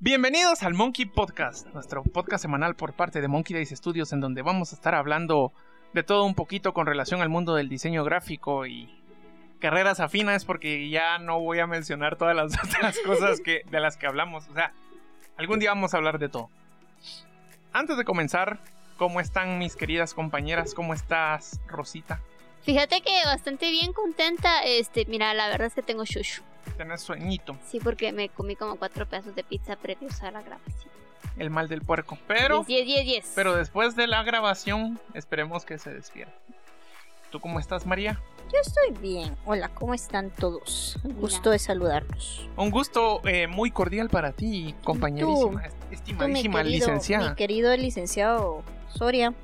Bienvenidos al Monkey Podcast, nuestro podcast semanal por parte de Monkey Days Studios, en donde vamos a estar hablando de todo un poquito con relación al mundo del diseño gráfico y carreras afinas, porque ya no voy a mencionar todas las otras cosas que, de las que hablamos. O sea, algún día vamos a hablar de todo. Antes de comenzar, ¿cómo están mis queridas compañeras? ¿Cómo estás, Rosita? Fíjate que bastante bien contenta. Este, mira, la verdad es que tengo shushu. Tenés sueñito, Sí, porque me comí como cuatro pedazos de pizza previos a la grabación. el mal del puerco. Pero, 10, 10, 10. pero después de la grabación, esperemos que se despierte. ¿Tú cómo estás, María? Yo estoy bien. Hola, ¿cómo están todos? Un gusto de saludarlos. Un gusto eh, muy cordial para ti, compañerísima, Tú, mi estimadísima querido, licenciada. mi querido licenciado Soria.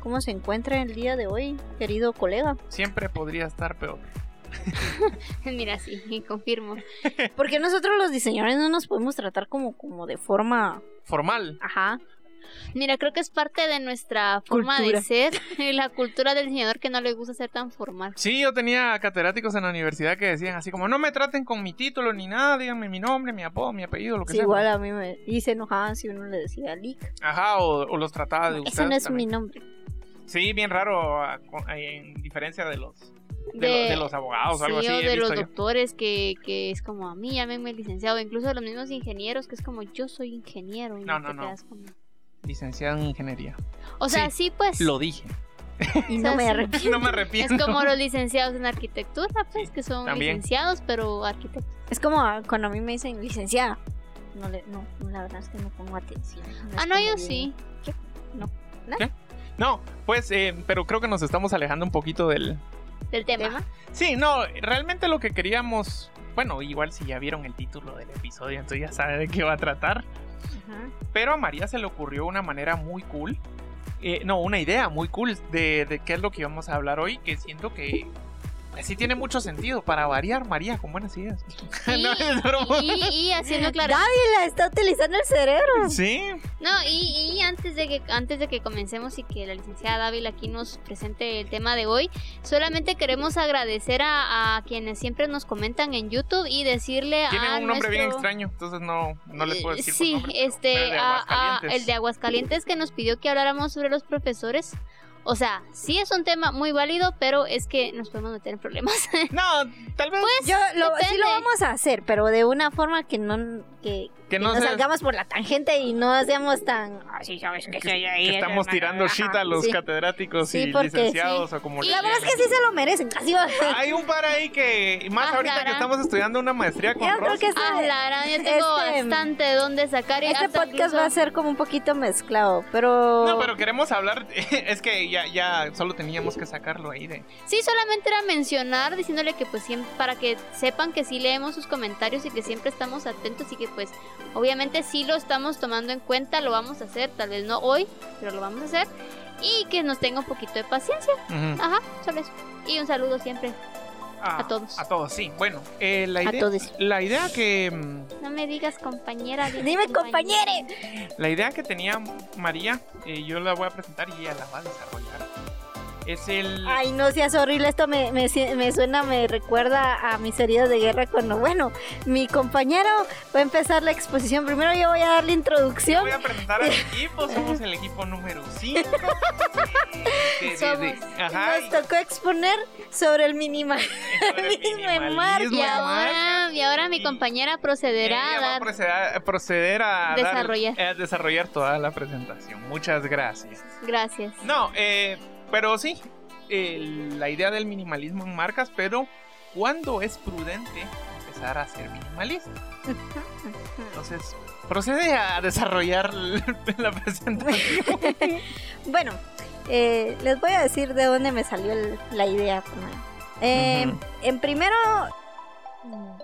¿cómo se encuentra el día de hoy, querido colega? Siempre podría estar peor. Mira, sí, confirmo. Porque nosotros los diseñadores no nos podemos tratar como, como de forma... Formal. Ajá. Mira, creo que es parte de nuestra forma Cultura. de ser y la cultura del diseñador que no le gusta ser tan formal. Sí, yo tenía catedráticos en la universidad que decían así como, no me traten con mi título ni nada, díganme mi nombre, mi apodo, mi apellido, lo que Sí, sea. igual a mí me... Y se enojaban si uno le decía Lick. Ajá, o, o los trataba de Eso ustedes no es también. mi nombre. Sí, bien raro, en diferencia de los, de, De- lo- de los abogados o algo Sí, así. o de los yo. doctores que, que es como a mí, llámenme licenciado, incluso de los mismos ingenieros que es como yo soy ingeniero y No, no, no, te no. quedas como... Licenciado en ingeniería. O sea, Sí, sí, pues Lo dije. Y O no sea, me arrepiento. No me es arrepiento. como los licenciados en arquitectura, pues Sí, que son también. licenciados pero arquitectos. Es como cuando a mí me dicen licenciada. No, le, no, la verdad es que no pongo atención. Ah, es no, yo bien- sí. No, pues, eh, pero creo que nos estamos alejando un poquito del... Del tema. ¿Tema? Sí, no, realmente lo que queríamos... Bueno, igual si ya vieron el título del episodio, entonces ya saben de qué va a tratar. Pero a María se le ocurrió una manera muy cool. eh, no, una idea muy cool de, de qué es lo que vamos a hablar hoy, que siento que sí tiene mucho sentido para variar, María, con buenas ideas. Y, no, es broma. y, y haciendo claro. Dávila está utilizando el cerebro. Sí, No, y, y antes de que antes de que comencemos y que la licenciada Dávila aquí nos presente el tema de hoy, solamente queremos agradecer a, a quienes siempre nos comentan en YouTube y decirle tiene a un nombre bien extraño, entonces no, no les puedo Eh, decir. por Sí, este, de a- a- Aguascalientes. el de Aguascalientes que nos pidió que habláramos sobre los profesores. O sea, sí es un tema muy válido, pero es que nos podemos meter en problemas. No, tal vez Yo lo, sí lo vamos a hacer, pero de una forma que no que, que que no no se- salgamos por la tangente y no seamos tan así sabes que soy ahí. que estamos tirando Ajá, shit a los sí. catedráticos Sí, y porque licenciados o como Y La verdad es que sí se lo merecen. Así va. Hay un par ahí que, más Ah, ahorita que estamos estudiando una maestría con Yo creo Ross, que ah, la verdad, yo tengo este- bastante de dónde sacar y este hasta podcast incluso- va a ser como un poquito mezclado, pero No, pero queremos hablar, es que ya, ya solo teníamos que sacarlo ahí de... Sí, solamente era mencionar, diciéndole que pues siempre, para que sepan que sí leemos sus comentarios y que siempre estamos atentos y que pues obviamente sí lo estamos tomando en cuenta, lo vamos a hacer, tal vez no hoy, pero lo vamos a hacer. Y que nos tenga un poquito de paciencia. Ajá, solo eso. Y un saludo siempre. A todos. A todos, sí. Bueno, eh, la, A idea, todos. la idea que... No me digas compañera. Dime, compañere. La idea que tenía María, eh, yo la voy a presentar y ella la va a desarrollar. Es el... Ay, no seas horrible, esto me, me, me suena, me recuerda a mis heridas de guerra cuando, bueno, mi compañero va a empezar la exposición. Primero yo voy a dar la introducción. Voy a presentar al equipo, somos el equipo número 5. Somos. Ajá. Nos tocó exponer sobre el minimal. minimalismo, Y Mark. ahora, y ahora mi compañera procederá a va a dar. proceder, a proceder a dar- Desarrollar. a desarrollar toda la presentación. Muchas gracias. Gracias. No, eh, pero sí, la idea del minimalismo en marcas, pero ¿cuándo es prudente empezar a ser minimalista? Entonces, procede a desarrollar la presentación. Bueno, eh, les voy a decir de dónde me salió el- la idea. Eh. En primero,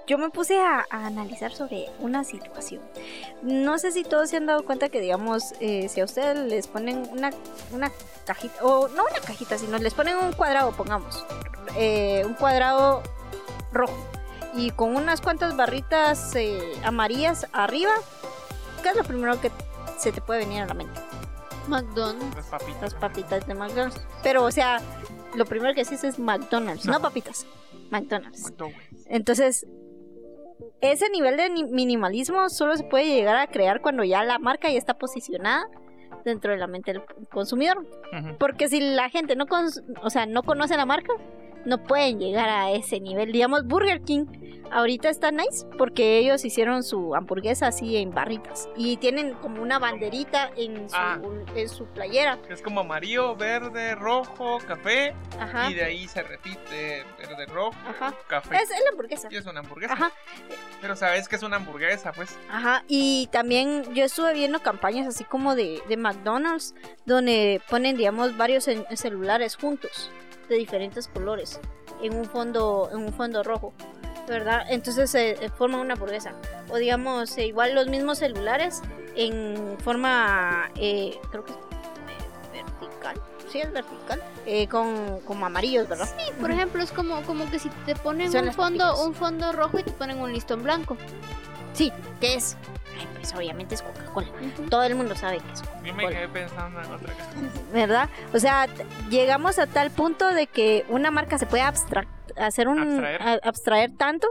yo me puse a, a analizar sobre una situación. No sé si todos se han dado cuenta que, digamos, eh, si a ustedes les ponen una, una cajita, o no una cajita, sino les ponen un cuadrado, pongamos, eh, un cuadrado rojo y con unas cuantas barritas eh, amarillas arriba, ¿qué es lo primero que se te puede venir a la mente? McDonald's. Las papitas. Las papitas de McDonald's. Pero, o sea, lo primero que haces es McDonald's, no papitas. McDonald's. McDonald's. Entonces, ese nivel de ni- minimalismo solo se puede llegar a crear cuando ya la marca ya está posicionada dentro de la mente del consumidor. Porque si la gente no, o sea, no conoce la marca, no pueden llegar a ese nivel. Digamos, Burger King ahorita está nice porque ellos hicieron su hamburguesa así en barritas y tienen como una banderita en su, Ah. en su playera. Es como amarillo, verde, rojo, café. Ajá. Y de ahí se repite verde, rojo, Ajá. café. Es, es la hamburguesa. Y es una hamburguesa. Ajá. Pero sabes que es una hamburguesa, pues. Ajá, y también yo estuve viendo campañas así como de, de McDonald's, donde ponen, digamos, varios cel- celulares juntos, de diferentes colores, en un fondo, en un fondo rojo, ¿verdad? Entonces se eh, forma una hamburguesa. O digamos, eh, igual los mismos celulares en forma, eh, creo que es eh, vertical, sí es vertical, eh, con, como amarillos, ¿verdad? Sí, por ejemplo, es como, como que si te ponen Son un fondo, papitas. un fondo rojo y te ponen un listón blanco. Sí, ¿qué es? Ay, pues obviamente es Coca-Cola. Todo el mundo sabe que es Yo me Coca-Cola. quedé pensando en otra cosa. ¿verdad? O sea, llegamos a tal punto de que una marca se puede abstract hacer un Abstraer. a- abstraer tanto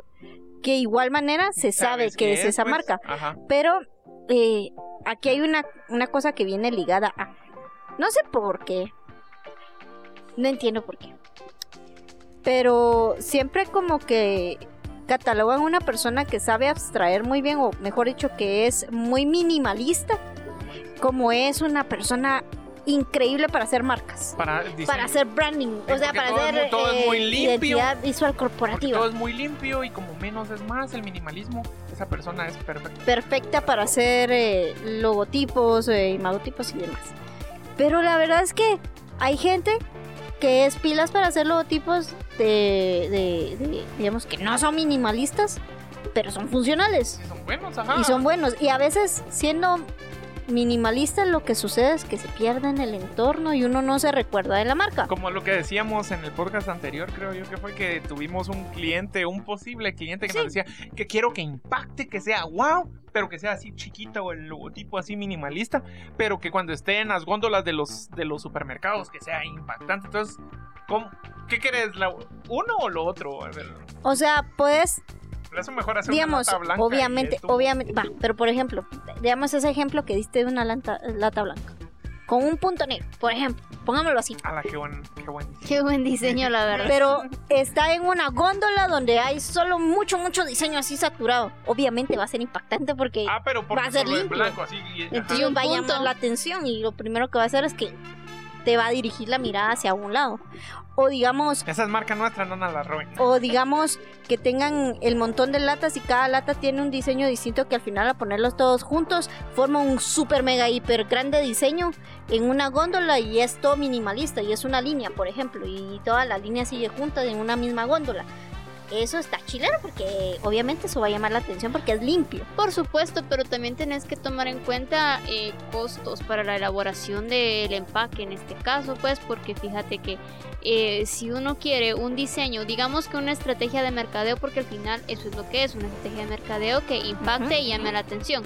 que igual manera se sabe ¿Sabes que qué es esa pues? marca. Ajá. Pero eh, aquí hay una, una cosa que viene ligada a. No sé por qué. No entiendo por qué. Pero siempre como que catalogan una persona que sabe abstraer muy bien, o mejor dicho, que es muy minimalista, como es una persona increíble para hacer marcas. Para, hacer branding, o sea, para todo hacer todo es eh, muy limpio. identidad visual corporativa. todo es muy limpio y como menos es más, el minimalismo, esa persona es perfecta. perfecta para hacer eh, logotipos, eh, imagatipos y demás. Pero la verdad es que hay gente que es pilas para hacer logotipos de, de- de, digamos, que no son minimalistas, pero son funcionales Y son buenos, ajá. y son buenos. Y a veces siendo minimalistas lo que sucede es que se pierde en el entorno y uno no se recuerda de la marca. Como lo que decíamos en el podcast anterior, creo yo que fue que tuvimos un cliente, un posible cliente que nos decía que quiero que impacte, que sea wow, pero que sea así chiquita o el logotipo así minimalista, pero que cuando esté en las góndolas de los, de los supermercados que sea impactante. Entonces, ¿cómo- ¿qué querés? ¿Uno o lo otro? A ver, O sea, puedes eso mejor hacer digamos, una lata blanca. obviamente, obviamente, va, pero por ejemplo, digamos ese ejemplo que diste de una lata, lata blanca, con un punto negro, por ejemplo, pongámoslo así. Ala, qué buen, qué buen. Qué buen diseño, la verdad. Pero está en una góndola donde hay solo mucho, mucho diseño así saturado. Obviamente va a ser impactante porque Ah, pero porque Va a ser limpio. blanco así. ajá. entonces va a llamar la atención y lo primero que va a hacer es que te va a dirigir la mirada hacia un lado. O digamos, Esa es marca nuestra, no nos roben. o digamos que tengan el montón de latas y cada lata tiene un diseño distinto que al final a ponerlos todos juntos forma un super mega hiper grande diseño en una góndola y es todo minimalista y es una línea por ejemplo y toda la línea sigue junta en una misma góndola eso está chileno porque obviamente eso va a llamar la atención porque es limpio Por supuesto, pero también tenés que tomar en cuenta eh, costos para la elaboración del empaque en este caso, pues porque fíjate que eh, si uno quiere un diseño, digamos que una estrategia de mercadeo, porque al final eso es lo que es, una estrategia de mercadeo que impacte y llame la atención.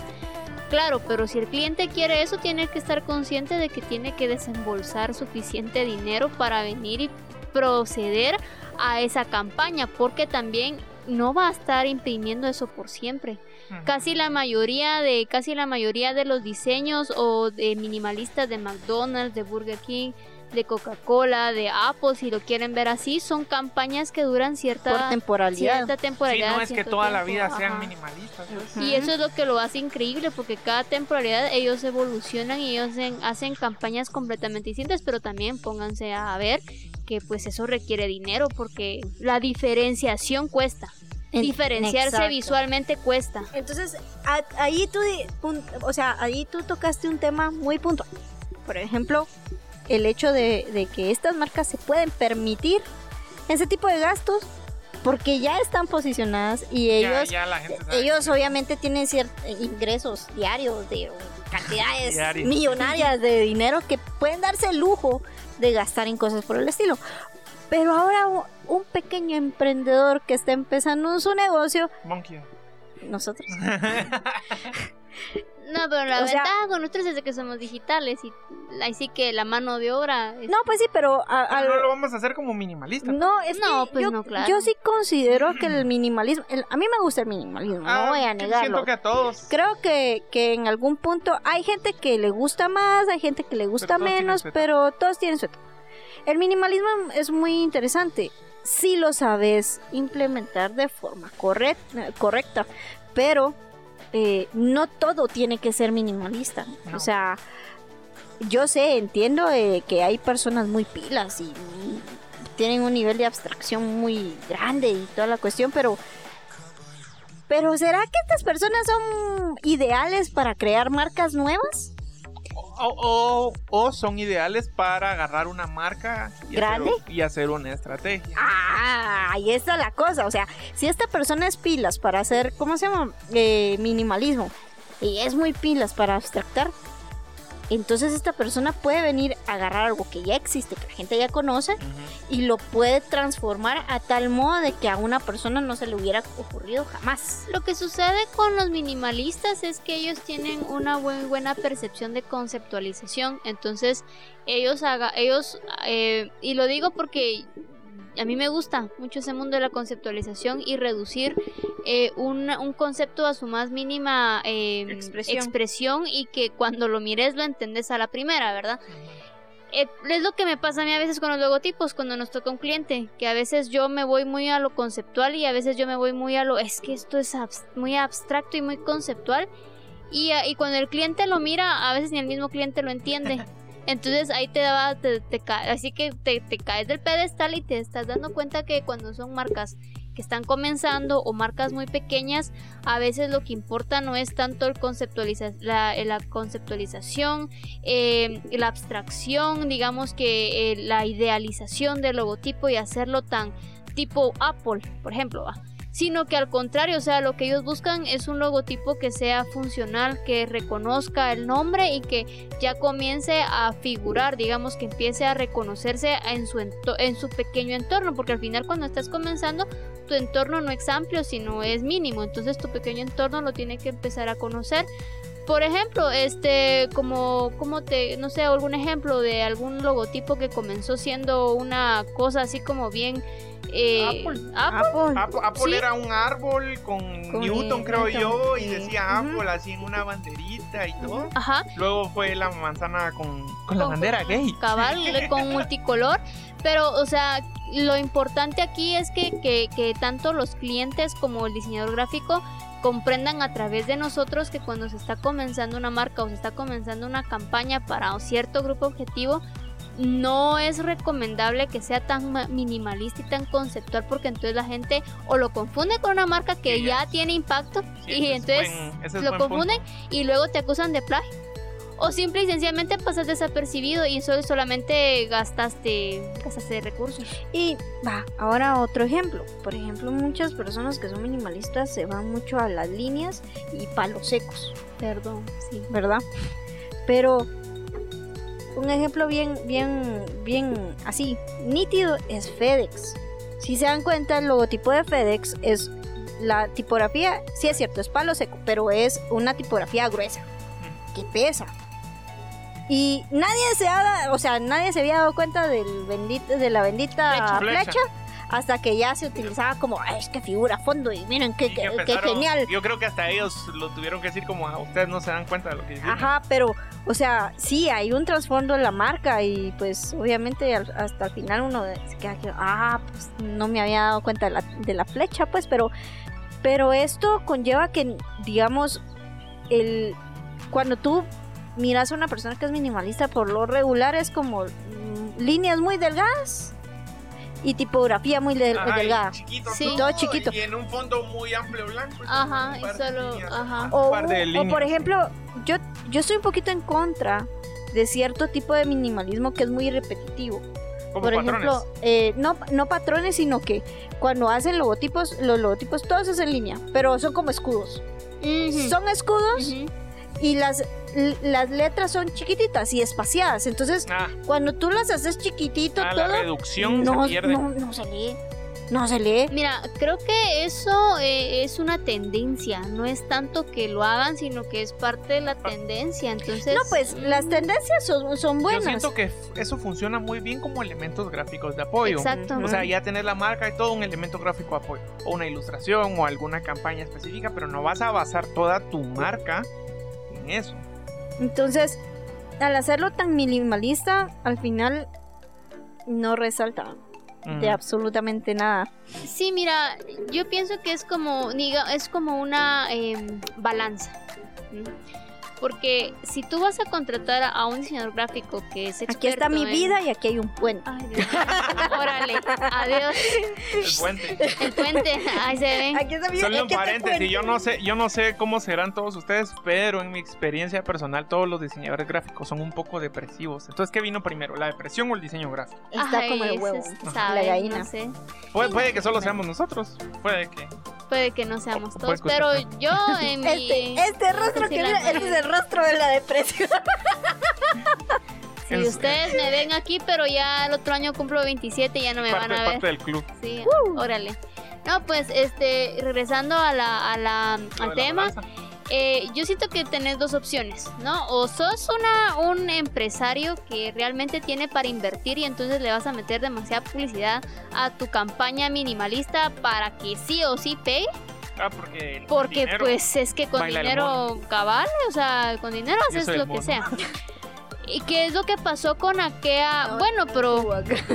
Claro, pero si el cliente quiere eso, tiene que estar consciente de que tiene que desembolsar suficiente dinero para venir y proceder a esa campaña, porque también no va a estar imprimiendo eso por siempre casi la mayoría de casi la mayoría de los diseños o de minimalistas de McDonald's, de Burger King, de Coca-Cola, de Apple, si lo quieren ver así, son campañas que duran por cierta temporalidad cierta Sí, temporalidad. no es que toda la vida ajá. sean minimalistas. Y eso es lo que lo hace increíble porque cada temporalidad ellos evolucionan y ellos hacen, hacen campañas completamente distintas, pero también pónganse a ver que pues eso requiere dinero porque la diferenciación cuesta. En- Diferenciarse exacto. visualmente cuesta. Entonces, a- ahí tú, o sea, ahí tú tocaste un tema muy puntual. Por ejemplo, el hecho de, de que estas marcas se pueden permitir ese tipo de gastos porque ya están posicionadas y ellos, ya la gente sabe. ellos obviamente tienen ciertos ingresos diarios de cantidades millonarias de dinero que pueden darse el lujo de gastar en cosas por el estilo. Pero ahora un pequeño emprendedor que está empezando su negocio, Monkey. nosotros No, pero la O sea- ventaja con nosotros es de que somos digitales y ahí sí que la mano de obra es... No, pues sí, pero a- Pero al- no lo vamos a hacer como minimalista. no, es No, que pues yo, no, claro. yo sí considero que el minimalismo, el- a mí me gusta el minimalismo, Ah, no voy a negarlo. Siento que a todos. Creo que, que en algún punto hay gente que le gusta más, hay gente que le gusta menos, pero todos tienen su etapa. El minimalismo es muy interesante si lo sabes implementar de forma correcta, correcta pero eh, no todo tiene que ser minimalista. No. O sea, yo sé, entiendo eh, que hay personas muy pilas y mm, tienen un nivel de abstracción muy grande y toda la cuestión, pero pero ¿será que estas personas son ideales para crear marcas nuevas? O, o- o son ideales para agarrar una marca y ¿Grande? hacer, y hacer una estrategia. Ah, ahí está la cosa. O sea, si esta persona es pilas para hacer, ¿cómo se llama? Eh, minimalismo. Y es muy pilas para abstractar. Entonces esta persona puede venir a agarrar algo que ya existe, que la gente ya conoce, y lo puede transformar a tal modo de que a una persona no se le hubiera ocurrido jamás. Lo que sucede con los minimalistas es que ellos tienen una muy buena percepción de conceptualización, entonces ellos haga, ellos eh, y lo digo porque a mí me gusta mucho ese mundo de la conceptualización y reducir eh, un, un concepto a su más mínima eh, Expresión. expresión y que cuando lo mires lo entendés a la primera, ¿verdad? Eh, es lo que me pasa a mí a veces con los logotipos cuando nos toca un cliente, que a veces yo me voy muy a lo conceptual y a veces yo me voy muy a lo, es que esto es abs- muy abstracto y muy conceptual y, ah, y cuando el cliente lo mira, a veces ni el mismo cliente lo entiende. Entonces ahí te va, te, te así que te, te caes del pedestal y te estás dando cuenta que cuando son marcas que están comenzando o marcas muy pequeñas, a veces lo que importa no es tanto el conceptualiza la, conceptualización, eh, la abstracción, digamos que eh, la idealización del logotipo y hacerlo tan tipo Apple, por ejemplo, ¿va? Sino que al contrario, o sea, lo que ellos buscan es un logotipo que sea funcional, que reconozca el nombre y que ya comience a figurar, digamos que empiece a reconocerse en su, en su pequeño entorno, porque al final cuando estás comenzando, tu entorno no es amplio, sino es mínimo, entonces tu pequeño entorno lo tiene que empezar a conocer. Por ejemplo, este, como, como te, no sé, algún ejemplo de algún logotipo que comenzó siendo una cosa así como bien eh, Apple. Apple. Apple, Apple Sí. era un árbol con, Con Newton, creo Newton, yo, y decía. Apple así en una banderita y todo. Ajá. Luego fue la manzana con, con la bandera gay. cabal con multicolor pero o sea lo importante aquí es que, que, que tanto los clientes como el diseñador gráfico comprendan a través de nosotros que cuando se está comenzando una marca o se está comenzando una campaña para un cierto grupo objetivo no es recomendable que sea tan ma- minimalista y tan conceptual porque entonces la gente o lo confunde con una marca que Sí, ya tiene impacto Sí, y entonces buen- lo punto. confunden y luego te acusan de plagio. O simple y sencillamente pasas desapercibido y eso solamente gastaste, gastaste recursos. Y va, ahora otro ejemplo. Por ejemplo, muchas personas que son minimalistas se van mucho a las líneas y palos secos, Perdón, sí. ¿verdad? Pero un ejemplo bien, bien, bien así, nítido es FedEx. Si se dan cuenta, el logotipo de FedEx es la tipografía, sí es cierto, es palo seco, pero es una tipografía gruesa, que pesa. Y nadie se ha, o sea, nadie se había dado cuenta del bendito, de la bendita Flecha. flecha, Flecha. hasta que ya se utilizaba como, "Ay, es que figura a fondo y miren qué, qué- genial. Yo creo que hasta ellos lo tuvieron que decir como, "Ah, ustedes no se dan cuenta de lo que hicieron". Ajá, pero, o sea, sí, hay un trasfondo en la marca y pues obviamente hasta el final uno se queda que, ah, pues no me había dado cuenta de la, de la flecha, pues, pero, pero esto conlleva que, digamos, el, cuando tú miras a una persona que es minimalista, por lo regular es como mm, líneas muy delgadas y tipografía muy del- Ajá, y delgada. chiquito Sí. Todo chiquito. Y en un fondo muy amplio blanco. Ajá, y solo- ajá. Un O, par de o, por ejemplo, yo, yo estoy un poquito en contra de cierto tipo de minimalismo que es muy repetitivo. Como por patrones. ejemplo, eh, no, no patrones, sino que cuando hacen logotipos, los logotipos todos es en línea, pero son como escudos. Son escudos y las, las letras son chiquititas y espaciadas. Entonces, Ah, cuando tú las haces chiquitito, ah, la todo, reducción no, se pierde. no, no se lee. No se lee. Mira, creo que eso, eh, es una tendencia, no es tanto que lo hagan, sino que es parte de la tendencia. Entonces, No, pues las tendencias son, son Yo buenas. siento que eso funciona muy bien como elementos gráficos de apoyo. Exacto. O sea, ya tener la marca y todo un elemento gráfico de apoyo. O una ilustración o alguna campaña específica, pero no vas a basar toda tu marca en eso. Entonces, al hacerlo tan minimalista, al final no resalta de Ujú. absolutamente nada. Sí, mira, yo pienso que es como, diga, es como una em, balanza. Porque si tú vas a contratar a un diseñador gráfico que es experto Aquí está mi en- vida y aquí hay un puente. Ay, Dios. Órale, adiós. El puente. El puente, ahí se ven. Aquí está mi Solo un paréntesis, yo no sé, yo no sé cómo serán todos ustedes, pero en mi experiencia personal todos los diseñadores gráficos son un poco depresivos. Entonces, ¿qué vino primero? ¿La depresión o el diseño gráfico? Está Ay, como el huevo. es- la sabe, gallina. no sé. Puede, puede que solo seamos nosotros, puede que. Puede que no seamos todos, pero yo en mi... Este, este rostro que este es el rostro de la depresión. Si Es- ustedes me ven aquí, pero ya el otro año cumplo 27 y ya no me parte, van a ver. parte del club. Sí, órale. No, pues, este, regresando a la, a la, al la tema. Eh, yo siento que tenés dos opciones, ¿no? O sos una, un empresario que realmente tiene para invertir y entonces le vas a meter demasiada publicidad a tu campaña minimalista para que sí o sí pegue, Ah, porque. el porque dinero- pues es que con dinero cabal, o sea, con dinero haces lo que sea. ¿Y qué es lo que pasó con Akea? bueno, pero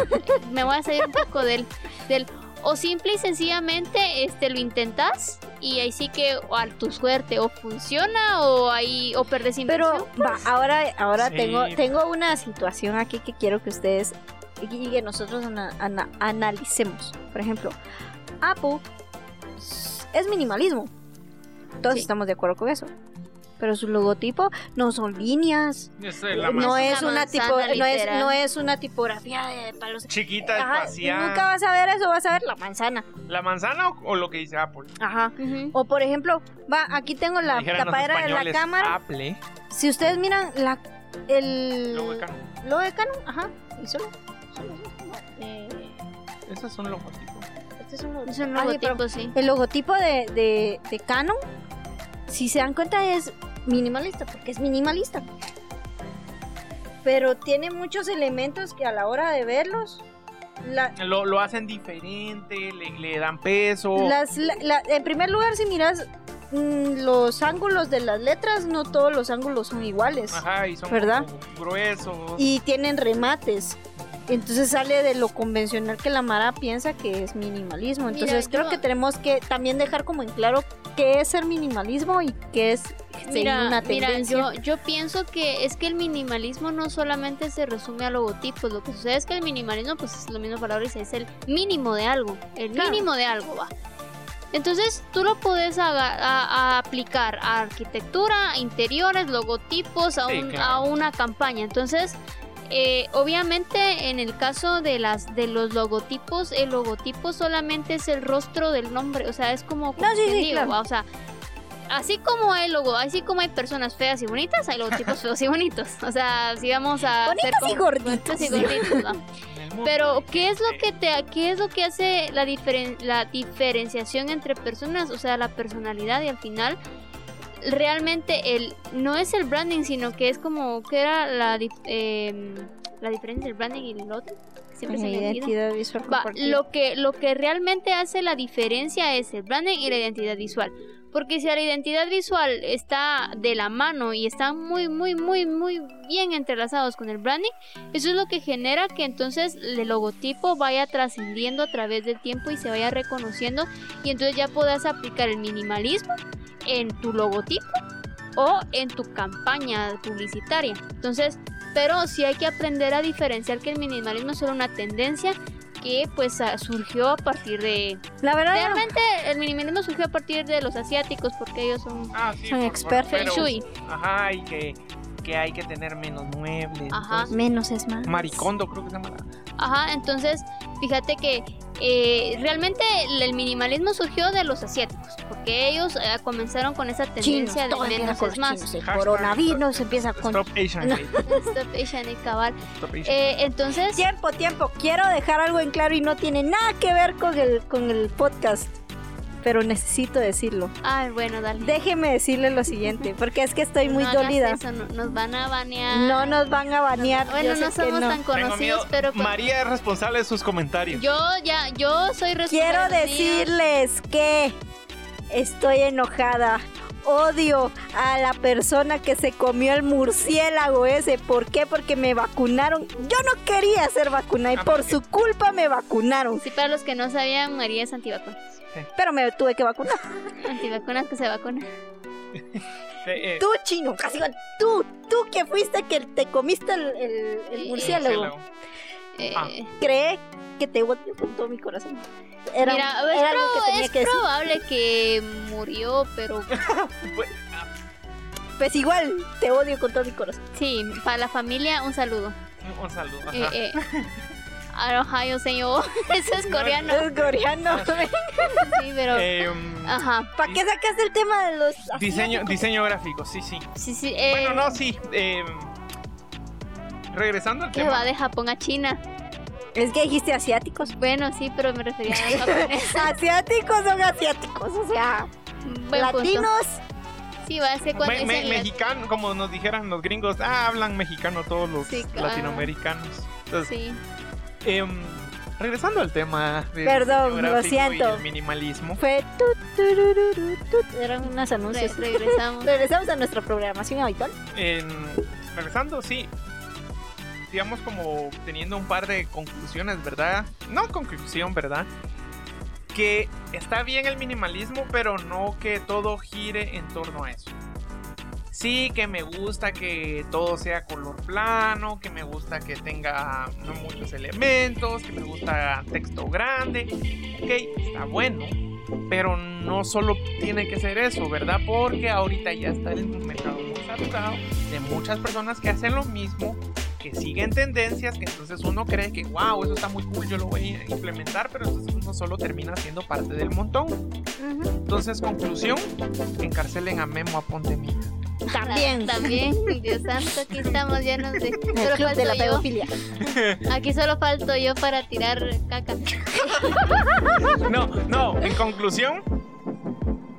me voy a salir un poco del, del o simple y sencillamente este lo intentas y ahí sí que o a tu suerte o funciona o ahí o perdes inversión. Pero va, ahora, ahora Sí. tengo, tengo una situación aquí que quiero que ustedes y que nosotros ana- ana- analicemos. Por ejemplo, Apple es minimalismo. Todos Sí. estamos de acuerdo con eso. Pero su logotipo no son líneas, Esa es la no es Una una tipo, no es, no es una tipografía de palos. chiquita, Ajá, espacial. nunca vas a ver eso, vas a ver la manzana. ¿La manzana o, o lo que dice Apple? Ajá. O por ejemplo, va, aquí tengo la tapadera de la cámara. Apple. Si ustedes miran la el Logo de Canon. logo de Canon, ajá, y solo, solo eso, no, eh, Esos son logotipos. este es un logo- Es un Ah, sí, logotipo, pero sí. el logotipo de, de, de Canon, si se dan cuenta es minimalista, porque es minimalista. Pero tiene muchos elementos que a la hora de verlos, la, Lo, lo hacen diferente, le, le dan peso. las, la- la- en primer lugar, si miras mm, los ángulos de las letras, no todos los ángulos son iguales. Ajá, y son ¿Verdad? gruesos. y tienen remates. Entonces sale de lo convencional que la Mara piensa que es minimalismo. Mira, Entonces creo yo- que tenemos que también dejar como en claro qué es ser minimalismo y qué es Mira, una mira, tendencia. yo, yo pienso que es que el minimalismo no solamente se resume a logotipos, lo que sucede es que el minimalismo, pues es lo mismo palabra es el mínimo de algo, el Claro. mínimo de algo va. Entonces tú lo puedes aga- a- a aplicar a arquitectura, a interiores, logotipos, a, Sí, un- claro. a una campaña. Entonces, eh, obviamente en el caso de las de los logotipos, el logotipo solamente es el rostro del nombre, o sea, es como, No, sí, sí, claro. o sea, así como hay logo, así como hay personas feas y bonitas, hay logotipos feos y bonitos. O sea, si vamos a Bonitas y gorditos. bonitos y gorditos, mundo. Pero ¿qué es lo que te qué es lo que hace la diferen- la diferenciación entre personas, o sea, la personalidad y al final realmente el no es el branding, sino que es como que era la em, la diferencia del branding y el otro. Siempre se me olvida. identidad visual Va, compartida. lo que lo que realmente hace la diferencia es el branding y la identidad visual. Porque si la identidad visual está de la mano y están muy, muy, muy, muy bien entrelazados con el branding, eso es lo que genera que entonces el logotipo vaya trascendiendo a través del tiempo y se vaya reconociendo y entonces ya puedas aplicar el minimalismo en tu logotipo o en tu campaña publicitaria. Entonces, pero sí hay que aprender a diferenciar que el minimalismo es solo una tendencia que pues ah, surgió a partir de... La verdad, Realmente el minimalismo surgió a partir de los asiáticos porque ellos son... Ah, sí, son por- expertos. pero- Feng Shui. Ajá, y que, que hay que tener menos muebles. Ajá. entonces, menos es más. Maricondo, creo que se llama. la- Ajá, entonces fíjate que eh, realmente el- el minimalismo surgió de los asiáticos porque ellos eh, comenzaron con esa tendencia de menos es más. chinos. El Hashtag coronavirus empieza con... Stop Asian No. Stop Asian Hate cabal. Stop Asian Eh, entonces... Tiempo, tiempo. Quiero dejar algo en claro y no tiene nada que ver con el, con el podcast. Pero necesito decirlo. Ay, bueno, dale. Déjeme decirle lo siguiente, porque es que estoy muy No hagas dolida. eso, no- nos van a banear. No nos van a banear. Bueno, no somos no. tan Tengo miedo. conocidos, pero pues- María es responsable de sus comentarios. yo ya, yo soy responsable. Quiero decirles que estoy enojada. Odio a la persona que se comió el murciélago ese. ¿Por qué? Porque me vacunaron. Yo no quería ser vacunada y Ah, por su culpa me vacunaron. Sí, para los que no sabían, María es antivacunas. Pero me tuve que vacunar. Antivacunas que se vacunan. Eh, eh, Tú, chino, casi igual. Tú, tú que fuiste que te comiste el, el- el Sí, murciélago. Eh, Ah. Cree que te odio con todo mi corazón. Era, Mira, es, era algo prob- que tenía es que decir. probable que murió, pero pues, ah, Pues igual, te odio con todo mi corazón. sí, para la familia un saludo. un saludo. ajá. Eh, eh, Ohio, señor. Eso es coreano. Es coreano. Sí, pero. Em, Ajá. ¿Para qué sacaste el tema de los diseño, asiáticos? diseño gráfico, sí, sí. Sí, sí. Eh, Bueno, no, sí. em, regresando al que tema. va de Japón a China. Es que dijiste asiáticos. Bueno, sí, pero me refería a los japoneses. asiáticos son asiáticos, o sea, Buen punto. latinos. Sí, va a ser cuando Me- me- mexicano, como nos dijeran los gringos, ah, hablan mexicano todos los Sí, latinoamericanos. Entonces, Sí. Em, regresando al tema del Perdón, lo y siento. el minimalismo. Fue tut, turururu, tut. Eran unos Re- anuncios. regresamos. Regresamos a nuestra programación habitual. En- regresando, sí. Digamos como teniendo un par de conclusiones, ¿verdad? No conclusión, ¿verdad? Que está bien el minimalismo, pero no que todo gire en torno a eso. Sí, que me gusta que todo sea color plano, que me gusta que tenga no muchos elementos, que me gusta texto grande. Ok, está bueno, pero no solo tiene que ser eso, ¿verdad? Porque ahorita ya está el mercado muy saturado de muchas personas que hacen lo mismo, que siguen tendencias, que entonces uno cree que, wow, eso está muy cool, yo lo voy a implementar, pero entonces uno solo termina siendo parte del montón. Entonces, conclusión, encarcelen a Memo a Ponte Mía. También. También, Dios santo, aquí estamos llenos de. El Solo club de falto la yo. pedofilia. Aquí solo falto yo para tirar caca. No, no, en conclusión,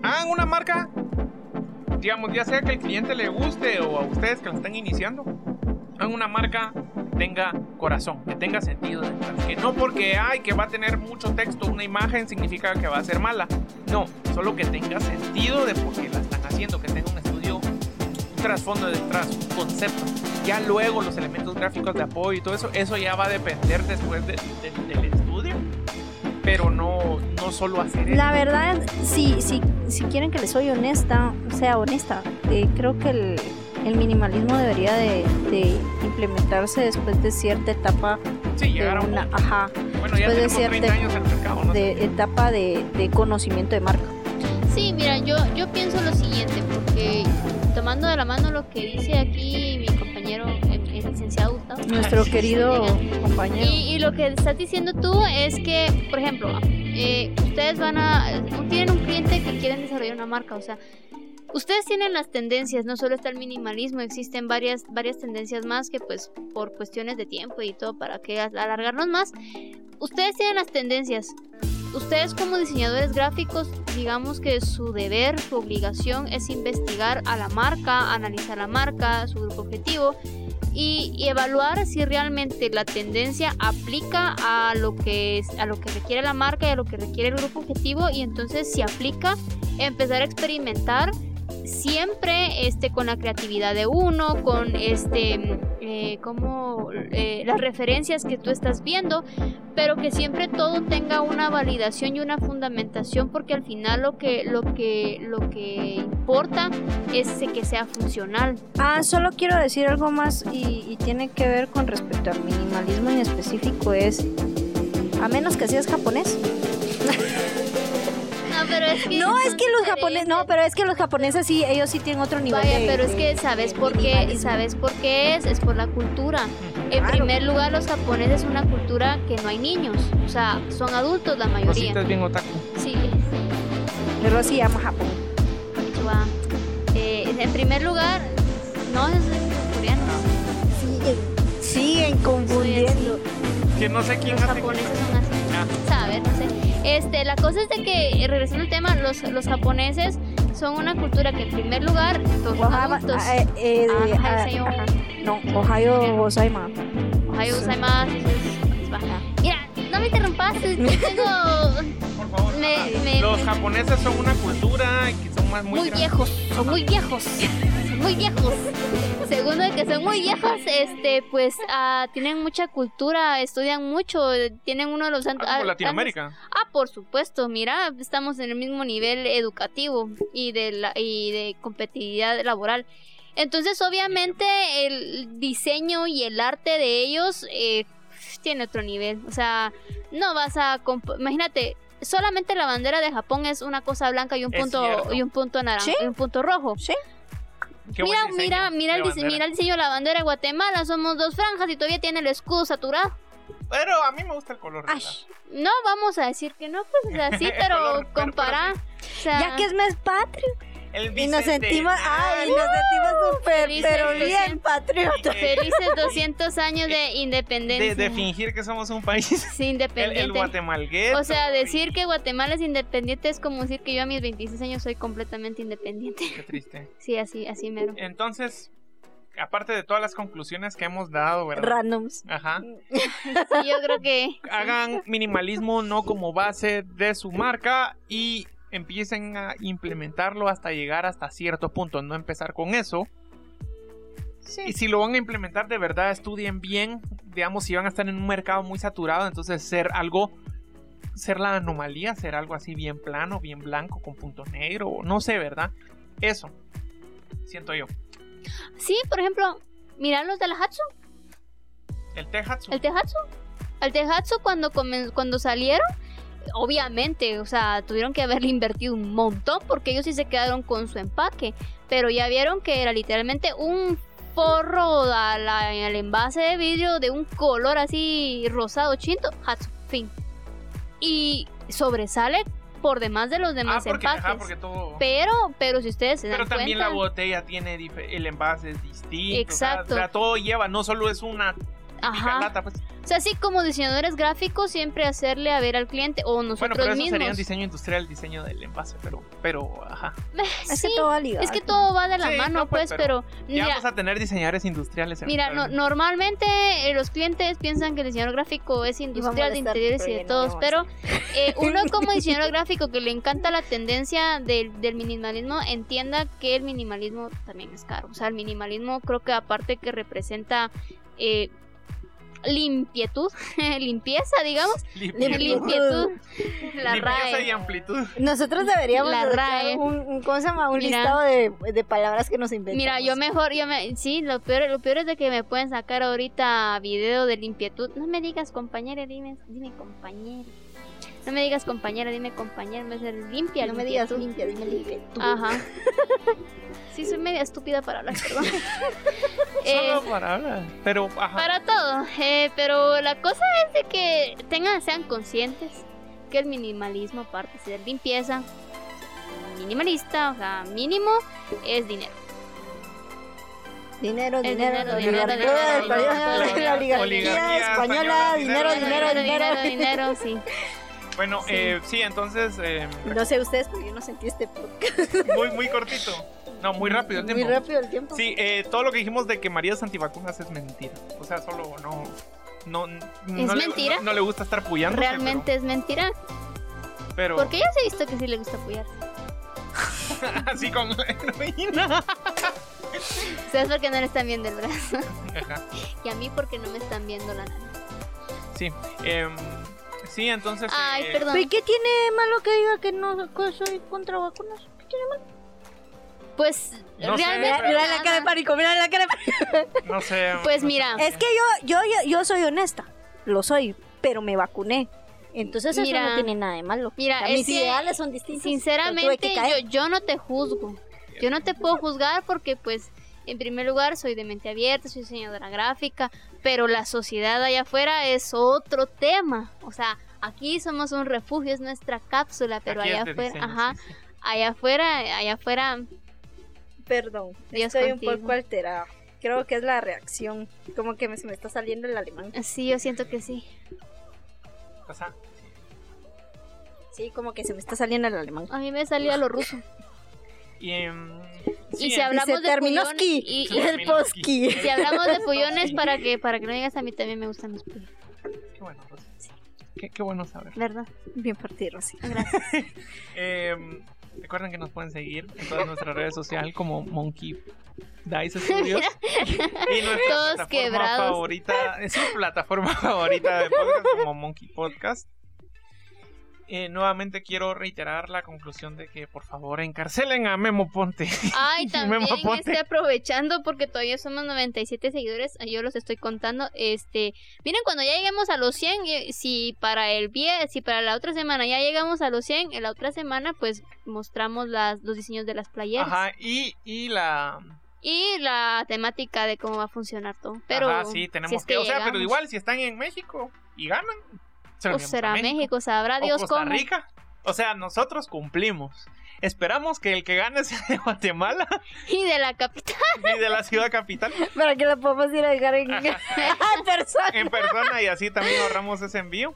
hagan una marca, digamos, ya sea que al cliente le guste o a ustedes que la están iniciando, hagan una marca que tenga corazón, que tenga sentido detrás. Que no porque, ay, que va a tener mucho texto, una imagen, significa que va a ser mala. No, solo que tenga sentido de por qué la están haciendo, que tenga un estudio, trasfondo detrás, un concepto. Ya luego los elementos gráficos de apoyo y todo eso, eso ya va a depender después de- de- del estudio pero no, no solo hacer eso. La verdad, si, si, si quieren que les soy honesta, sea honesta, eh, creo que el, el minimalismo debería de, de implementarse después de cierta etapa Sí, de llegar a un una, punto. ajá, Bueno, ya después de tenemos 30 cierta- años en el mercado, ¿no? de etapa de, de conocimiento de marca. Sí, mira, yo, yo pienso lo siguiente, porque tomando de la mano lo que dice aquí mi compañero, el, el licenciado Gustavo. Nuestro querido compañero. Y, y lo que estás diciendo tú es que, por ejemplo, eh, ustedes van a. Tienen un cliente que quieren desarrollar una marca, o sea. Ustedes tienen las tendencias, no solo está el minimalismo, existen varias, varias tendencias más que pues por cuestiones de tiempo y todo para que al- alargarnos más, ustedes tienen las tendencias. Ustedes como diseñadores gráficos, digamos que su deber, su obligación es investigar a la marca, analizar la marca, su grupo objetivo y, evaluar si realmente la tendencia aplica a lo que es, a lo que requiere la marca y a lo que requiere el grupo objetivo y entonces si aplica empezar a experimentar siempre este con la creatividad de uno con este eh, como eh, las referencias que tú estás viendo pero que siempre todo tenga una validación y una fundamentación porque al final lo que lo que lo que importa es que sea funcional Ah, solo quiero decir algo más y, y tiene que ver con respecto al minimalismo en específico es, a menos que seas japonés. No, pero es que No, es son que los japoneses, no, pero es que los japoneses sí, ellos sí tienen otro nivel Vaya, de- pero es que sabes por qué, minimalismo. sabes por qué es, es por la cultura. En Claro. primer lugar, los japoneses es una cultura que no hay niños, o sea, son adultos la mayoría. Rosita es bien otaku. Sí, Pero sí llama Japón. Eh, en primer lugar, no es coreano. Siguen, siguen confundiendo. Que no sé quién Los hace. japoneses son saber, no sé. Este, la cosa es de que, regresando al tema, los, los japoneses son una cultura que en primer lugar, Ohama- adultos. eh, eh, de- Ah. No, Ohio Gozaima. Ohio va. Mira, no me interrumpas, tengo Por favor. Me- me- Los me- japoneses son una cultura que son más muy, muy grandes. viejos, son muy viejos, muy viejos. Segundo de que son muy viejos, este, pues ah, tienen mucha cultura, estudian mucho, tienen uno de los Ah, ant- como ah, Latinoamérica. Ah, por supuesto, mira, estamos en el mismo nivel educativo y de, la, y de competitividad laboral. Entonces, obviamente, el diseño y el arte de ellos eh, tiene otro nivel. O sea, no vas a... Imagínate, solamente la bandera de Japón es una cosa blanca y un Es punto cierto. y un punto naranja Sí. y un punto rojo. Sí. Qué Mira, diseño mira, mira el, dise- bandera. mira el diseño de la bandera de Guatemala. Somos dos franjas y todavía tiene el escudo saturado. Pero a mí me gusta el color. Ash. No vamos a decir que no, pues o sea, sí, El pero comparar. o sea, Ya que es mes patrio. El Y nos sentimos, ay, bicentenario. nos sentimos súper, Felices pero bien 200. patriotas. Felices 200 años de de, independencia. de fingir que somos un país. Sí, independiente. el o sea, decir que Guatemala es independiente es como decir que yo a mis 26 años soy completamente independiente. Qué triste. Sí, así, así mero. Entonces, aparte de todas las conclusiones que hemos dado, ¿verdad? Randoms. Ajá. Sí, yo creo que Hagan minimalismo no como base de su marca y empiecen a implementarlo hasta llegar hasta cierto punto. No empezar con eso. Y si lo van a implementar de verdad, estudien bien. Digamos, si van a estar en un mercado muy saturado, entonces ser algo, ser la anomalía, ser algo así bien plano, bien blanco, con punto negro, no sé, ¿verdad? Eso, siento yo. sí, por ejemplo, mira los de la Hatsu, El Tehatsu. el Tehatsu. El Tehatsu cuando cuando salieron, obviamente, o sea, tuvieron que haberle invertido un montón porque ellos sí se quedaron con su empaque, pero ya vieron que era literalmente un forro al envase de vidrio de un color así rosado chinto, fin. Y sobresale por demás de los ah, demás porque, empaques. ajá, porque todo... Pero, pero si ustedes se dan Pero también cuenta, la botella tiene el envase es distinto. Exacto. O sea, todo lleva, no solo es una Ajá. pues. O sea, así como diseñadores gráficos, siempre hacerle a ver al cliente o Bueno, nosotros pero eso mismos. sería un diseño industrial, el diseño del envase, pero, pero, ajá. Eh, Es sí, que todo va ligado. es que todo va de la Sí, mano, no, pues, pues, pero, Ya mira, vamos a tener diseñadores industriales. mira, no- normalmente eh, los clientes piensan que el diseñador gráfico es industrial de interiores y de no todos, pero eh, uno como diseñador gráfico que le encanta la tendencia del, del minimalismo, entienda que el minimalismo también es caro. O sea, el minimalismo creo que aparte que representa eh, limpietud, limpieza, digamos, Limpieza. Limpietud. La Limpieza y amplitud. Nosotros deberíamos La RAE. un, un- ¿cómo se llama? Un Mira. listado de, de palabras que nos inventamos. Mira, yo mejor, yo me, sí, lo peor, lo peor es de que me pueden sacar ahorita video de limpietud. No me digas compañera, dime, dime compañera. No me digas compañera, dime compañera, me dice limpia. No me digas limpia, dime limpia. Ajá. Sí, soy media estúpida para hablar, perdón. Eh, Solo para hablar. Pero, ajá. para todo, eh, pero la cosa es de que tengan, sean conscientes que el minimalismo, aparte de ser limpieza, minimalista, o sea, mínimo, es dinero. Dinero, dinero, dinero, dinero, oligarquía dinero, española, dinero, la oligarquía oligarquía española, española, dinero, dinero, dinero. dinero, dinero, sí. Bueno, Sí. eh, sí, entonces, eh, No sé ustedes, porque yo no sentí este podcast. muy, muy cortito. No, muy rápido el Muy tiempo. rápido el tiempo. Sí, eh, todo lo que dijimos de que María es antivacunas es mentira. O sea, solo no. No, no le- mentira? no, no le gusta estar puyando. Realmente es mentira. Pero, Porque ya se ha visto que sí le gusta apoyar. pero así con la heroína. ¿Sabes por qué no le están viendo el brazo? Ajá. Y a mí porque no me están viendo la nariz. Sí. em, sí, entonces. Ay, eh, perdón. ¿Y qué tiene malo que diga que no que soy contra vacunas? ¿Qué tiene malo? Pues No sé, realmente. Mira la cara de pánico, mira la cara de pánico. No sé. Pues no sé. mira. Es que yo, yo, yo, yo soy honesta. Lo soy, pero me vacuné. Entonces eso no tiene nada de malo. Mira, O sea, es mis que, ideales son distintos. Sinceramente, yo, yo no te juzgo. Yo no te puedo juzgar porque, pues, en primer lugar, soy de mente abierta, soy diseñadora gráfica, pero la sociedad allá afuera es otro tema. O sea, aquí somos un refugio, es nuestra cápsula, pero Aquí allá afuera, diseño, ajá, sí, sí. allá afuera, allá afuera, Perdón, Dios estoy contigo. un poco alterada. Creo que es la reacción. Como que me, se me está saliendo el alemán. sí, yo siento que sí. O sea, Sí, como que se me está saliendo el alemán. A mí me salía lo ruso. Y, em, Y sí, si hablamos Dice de pullones y- Y el Posky. Si hablamos de pullones para que para que no digas a mí también me gustan los pullones, Qué bueno, Rosy. Qué, qué bueno saber. ¿verdad? Bien partido, sí. Gracias. Em, recuerden que nos pueden seguir en todas nuestras redes sociales como Monkey Dice Studios. y nuestra Todos plataforma quebrados. favorita, es su plataforma favorita de podcast como Monkey Podcast. Eh, nuevamente quiero reiterar la conclusión de que por favor encarcelen a Memo Ponte. Ay, también Memo Ponte. estoy aprovechando porque todavía somos 97 seguidores, yo los estoy contando. Este, miren, cuando ya lleguemos a los 100, y- si para el vie- si para la otra semana ya llegamos a los 100, en la otra semana pues mostramos las, los diseños de las playeras Ajá, y, y la... y la temática de cómo va a funcionar todo. Pero Ajá, sí, tenemos si es que... que O sea, pero igual si están en México y ganan... se lo o será México, sabrá o Dios Costa cómo. Rica. O sea, nosotros cumplimos. Esperamos que el que gane sea de Guatemala Y de la capital. y de la ciudad capital Para que la podamos ir a dejar en, en persona. en persona y así también ahorramos ese envío.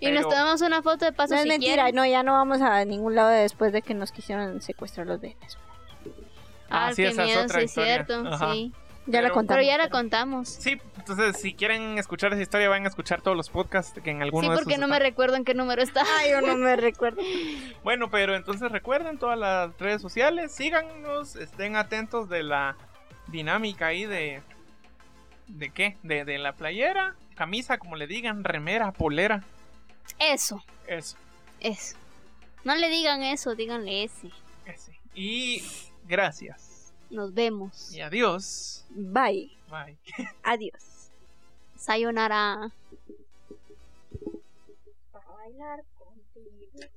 Y nos tomamos una foto de paso No es si mentira, quieren. no, ya no vamos a ningún lado después de que nos quisieron secuestrar los de Venezuela. Ah, Ah, sí, qué esa es otra sí, es historia. cierto, Ajá. sí. Ya la Pero- contamos. Pero ya la contamos. Sí, entonces si quieren escuchar esa historia, vayan a escuchar todos los podcasts que en alguno Sí, de porque esos no me recuerdo en qué número está. Ay, yo no me recuerdo. Bueno, pero entonces recuerden todas las redes sociales, síganos, estén atentos de la dinámica ahí de... ¿De qué? De, de la playera, camisa, como le digan, remera, polera, Eso, eso. eso. No le digan eso, díganle ese. ese. Y gracias. Nos vemos. Y adiós. Bye. Bye. Adiós. Sayonara. Para bailar contigo.